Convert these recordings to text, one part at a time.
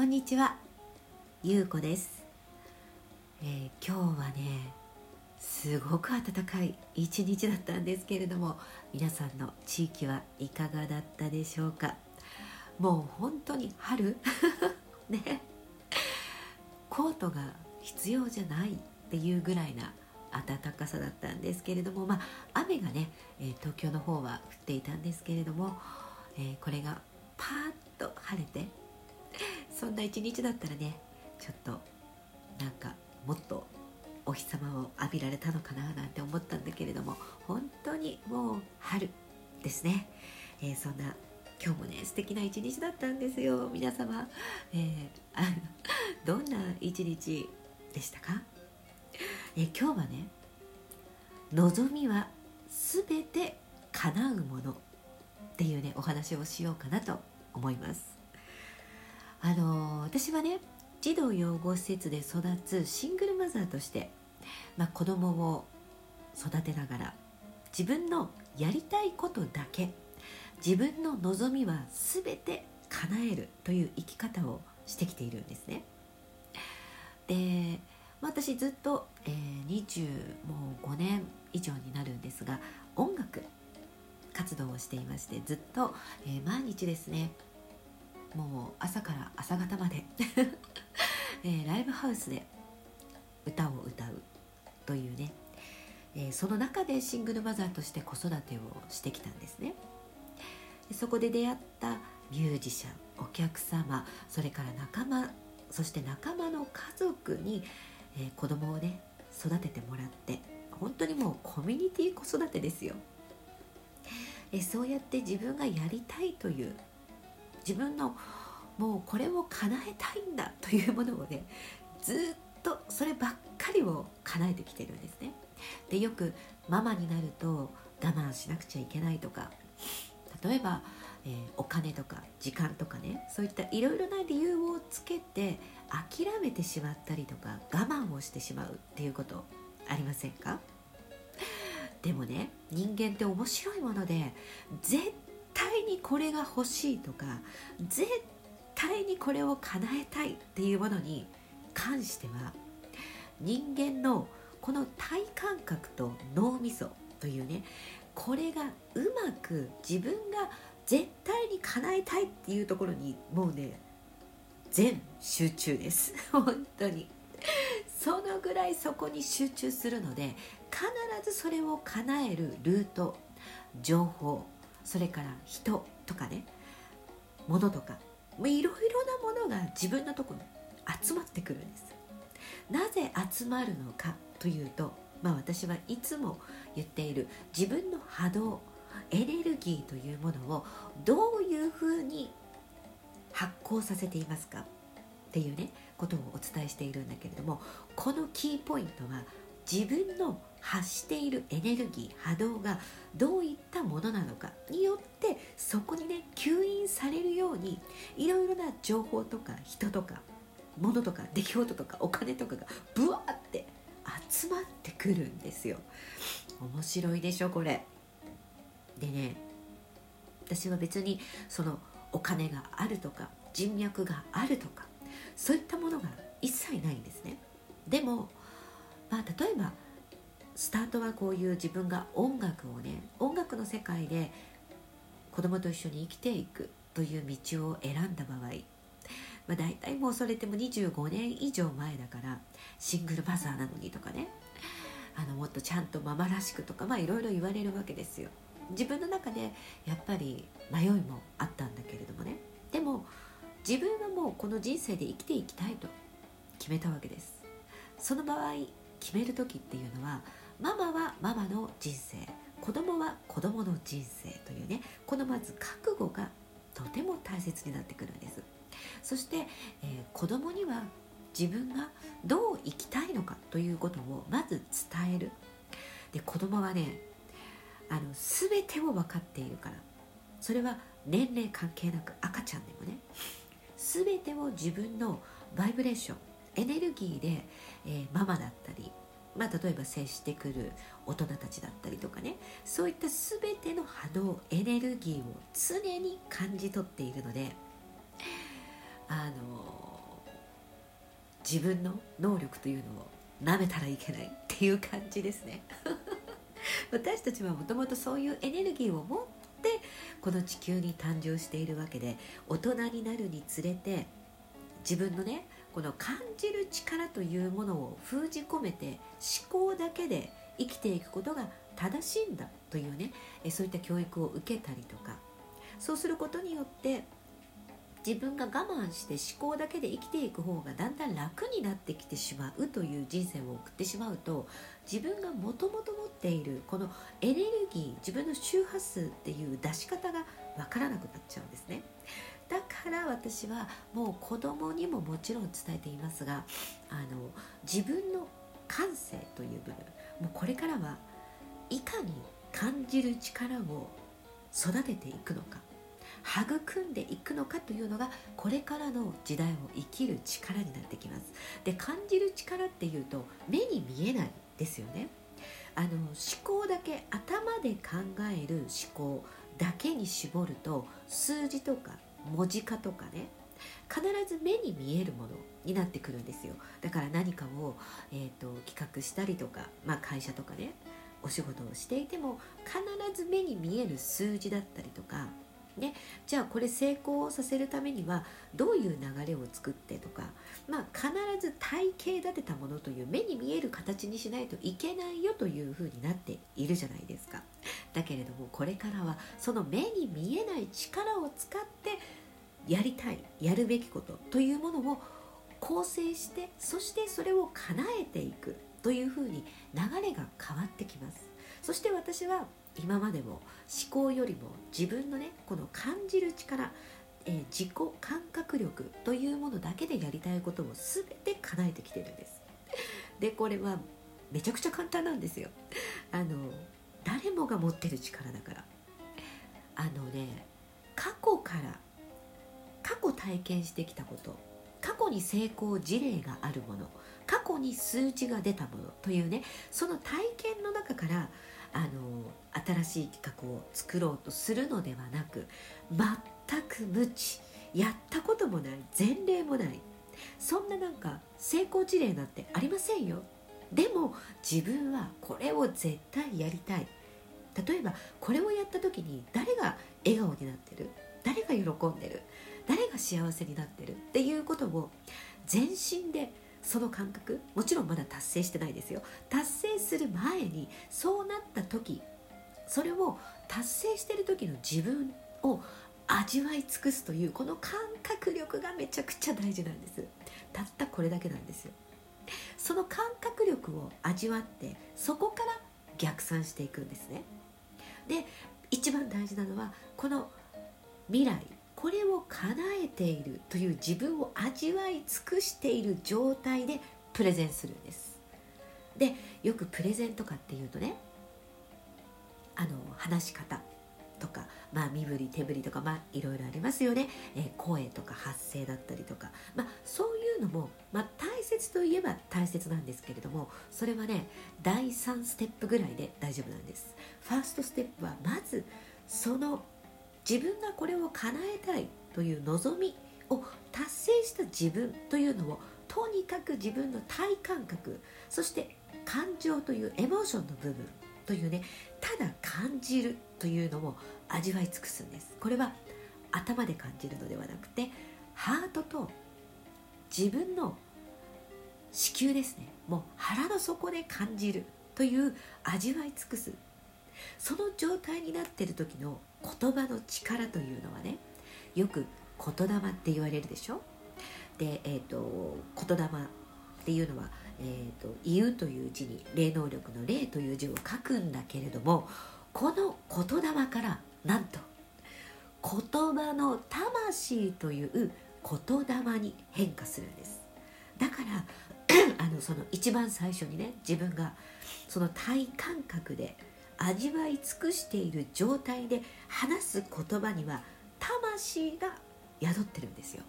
こんにちは。ゆうこです、えー今日はねすごく暖かい一日だったんですけれども皆さんの地域はいかがだったでしょうか？もう本当に春？ね。コートが必要じゃないっていうぐらいな暖かさだったんですけれどもまあ雨がね、え東京の方は降っていたんですけれども、えーこれがパーッと晴れてそんな一日だったらねちょっとなんかもっとお日様を浴びられたのかななんて思ったんだけれども本当にもう春ですね、えーそんな今日もね素敵な一日だったんですよ。皆様、えーあのどんな一日でしたか、えー今日はね望みはすべて叶うものっていうねお話をしようかなと思います。あの私はね児童養護施設で育つシングルマザーとして、まあ、子供を育てながら自分のやりたいことだけ自分の望みは全て叶えるという生き方をしてきているんですね。で、私ずっと、えー25年以上になるんですが音楽活動をしていましてずっと、えー毎日ですねもう朝から朝方まで、えーライブハウスで歌を歌うというね、えーその中でシングルマザーとして子育てをしてきたんですね。でそこで出会ったミュージシャンお客様それから仲間そして仲間の家族に、えー子供をね育ててもらって本当にもうコミュニティ子育てですよ。えそうやって自分がやりたいという自分のもうこれを叶えたいんだというものをねずっとそればっかりを叶えてきてるんですね。でよくママになると我慢しなくちゃいけないとか例えば、えーお金とか時間とかねそういったいろいろな理由をつけて諦めてしまったりとか我慢をしてしまうっていうことありませんか？でもね人間って面白いもので絶対にこれが欲しいとか絶対にこれを叶えたいっていうものに関しては人間のこの体感覚と脳みそというねこれがうまく自分が絶対に叶えたいっていうところにもうね全集中です。本当に。そのぐらいそこに集中するので必ずそれを叶えるルート情報それから人とかね物とかいろいろなものが自分のとこに集まってくるんです。なぜ集まるのかというとまあ私はいつも言っている自分の波動エネルギーというものをどういうふうに発行させていますかっていうねことをお伝えしているんだけれどもこのキーポイントは自分の発しているエネルギー波動がどういったものなのかによってそこにね吸引されるようにいろいろな情報とか人とか物とか出来事とかお金とかがブワーって集まってくるんですよ。面白いでしょこれ。でね私は別にそのお金があるとか人脈があるとかそういったものが一切ないんですね。でも、まあ、例えばスタートはこういう自分が音楽をね音楽の世界で子供と一緒に生きていくという道を選んだ場合、まあ、大体もうそれっても25年以上前だからシングルマザーなのにとかねあのもっとちゃんとママらしくとかまあいろいろ言われるわけですよ。自分の中でやっぱり迷いもあったんだけれどもね。でも自分はもうこの人生で生きていきたいと決めたわけです。その場合決める時っていうのはママはママの人生。子供は子供の人生というねこのまず覚悟がとても大切になってくるんです。そして、えー子供には自分がどう生きたいのかということをまず伝える。で子供はねあの全てを分かっているから。それは年齢関係なく赤ちゃんでもね。全てを自分のバイブレーションエネルギーで、えーママだったり、まあ、例えば接してくる大人たちだったりとかね。そういった全ての波動エネルギーを常に感じ取っているのであの自分の能力というのを舐めたらいけないっていう感じですね。私たちはもともとそういうエネルギーを持ってこの地球に誕生しているわけで大人になるにつれて自分のねこの感じる力というものを封じ込めて思考だけで生きていくことが正しいんだというねそういった教育を受けたりとか。そうすることによって自分が我慢して思考だけで生きていく方がだんだん楽になってきてしまうという人生を送ってしまうと自分がもともと持っているこのエネルギー自分の周波数っていう出し方がわからなくなっちゃうんですね。だから私はもう子供にももちろん伝えていますがあの自分の感性という部分もうこれからはいかに感じる力を育てていくのか育んでいくのかというのがこれからの時代を生きる力になってきます。で感じる力っていうと目に見えないですよね。あの思考だけ頭で考える思考だけに絞ると数字とか文字化とかね必ず目に見えるものになってくるんですよ。だから何かを、えーと、企画したりとか、まあ、会社とかねお仕事をしていても必ず目に見える数字だったりとかね、じゃあこれ成功させるためにはどういう流れを作ってとか、まあ、必ず体系立てたものという目に見える形にしないといけないよというふうになっているじゃないですか。だけれどもこれからはその目に見えない力を使ってやりたいやるべきことというものを構成してそしてそれを叶えていくというふうに流れが変わってきます。そして私は今までも思考よりも自分のねこの感じる力、えー、自己感覚力というものだけでやりたいことを全て叶えてきてるんです。でこれはめちゃくちゃ簡単なんですよ。あの誰もが持ってる力だから。あのね過去から過去体験してきたこと過去に成功事例があるもの過去に数値が出たものというねその体験の中からあの新しい企画を作ろうとするのではなく全く無知やったこともない前例もないそんななんか成功事例なんてありませんよ。でも自分はこれを絶対やりたい。例えばこれをやった時に誰が笑顔になってる？誰が喜んでる？誰が幸せになってる？っていうことを全身でその感覚もちろんまだ達成してないですよ。達成する前にそうなった時それを達成してる時の自分を味わい尽くすというこの感覚力がめちゃくちゃ大事なんです。たったこれだけなんですよ。その感覚力を味わってそこから逆算していくんですね。で一番大事なのはこの未来。これを叶えているという自分を味わい尽くしている状態でプレゼンするんです。でよくプレゼンとかっていうとねあの話し方とか、まあ、身振り手振りとか、まあ、いろいろありますよね、えー、声とか発声だったりとか、まあ、そういうのも、まあ、大切といえば大切なんですけれどもそれはね第3ステップぐらいで大丈夫なんです。ファーストステップはまずその自分がこれを叶えたいという望みを達成した自分というのをとにかく自分の体感覚そして感情というエモーションの部分というねただ感じるというのを味わい尽くすんです。これは頭で感じるのではなくてハートと自分の子宮ですね。もう腹の底で感じるという味わい尽くす。その状態になっている時の言葉の力というのはねよく言霊って言われるでしょ？で、えーと、言霊っていうのは、えーと「言う」という字に霊能力の「霊」という字を書くんだけれどもこの言霊からなんと言葉の魂という言霊に変化するんです。だから あのその一番最初にね自分がその体感覚で味わい尽くしている状態で話す言葉には魂が宿ってるんですよ。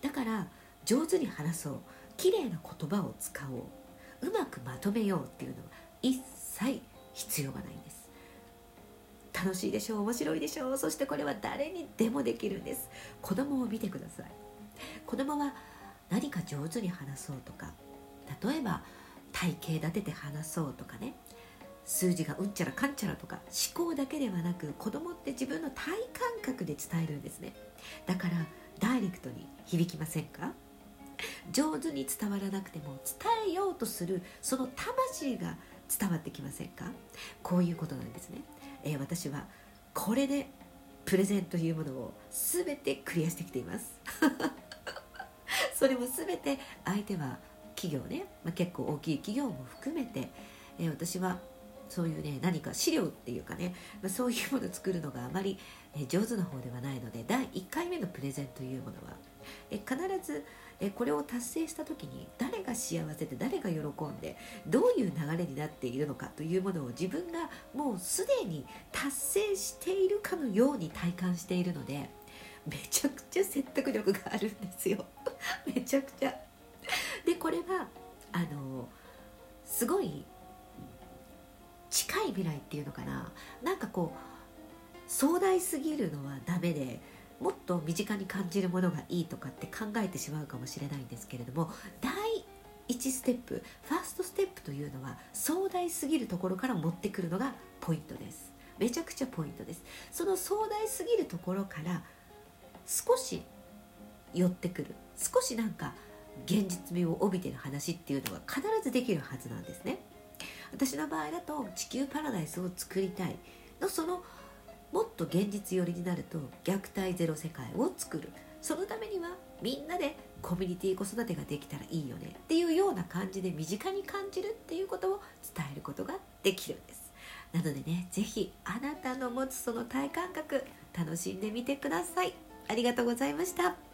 だから上手に話そう綺麗な言葉を使おううまくまとめようっていうのは一切必要がないんです。楽しいでしょう面白いでしょうそしてこれは誰にでもできるんです。子供を見てください。子供は何か上手に話そうとか例えば体型立てて話そうとかね。数字がうんちゃらかんちゃらとか思考だけではなく子供って自分の体感覚で伝えるんですね。だからダイレクトに響きませんか？上手に伝わらなくても伝えようとするその魂が伝わってきませんか？こういうことなんですね、えー、私はこれでプレゼンというものを全てクリアしてきています。それも全て相手は企業ね、まあ、結構大きい企業も含めて、えー、私はそういうね何か資料っていうかね、まあ、そういうものを作るのがあまり、え、上手な方ではないので第1回目のプレゼンというものは、え、必ずえこれを達成した時に誰が幸せで誰が喜んでどういう流れになっているのかというものを自分がもうすでに達成しているかのように体感しているのでめちゃくちゃ説得力があるんですよ めちゃくちゃ。でこれはあのすごい近い未来っていうのかな。なんかこう壮大すぎるのはダメでもっと身近に感じるものがいいとかって考えてしまうかもしれないんですけれども第1ステップファーストステップというのは壮大すぎるところから持ってくるのがポイントです。めちゃくちゃポイントです。その壮大すぎるところから少し寄ってくる。少しなんか現実味を帯びてる話っていうのが必ずできるはずなんですね。私の場合だと地球パラダイスを作りたいのそのもっと現実寄りになると虐待ゼロ世界を作る。そのためにはみんなでコミュニティ子育てができたらいいよね。っていうような感じで身近に感じるっていうことを伝えることができるんです。なのでね是非あなたの持つその体感覚楽しんでみてください。ありがとうございました。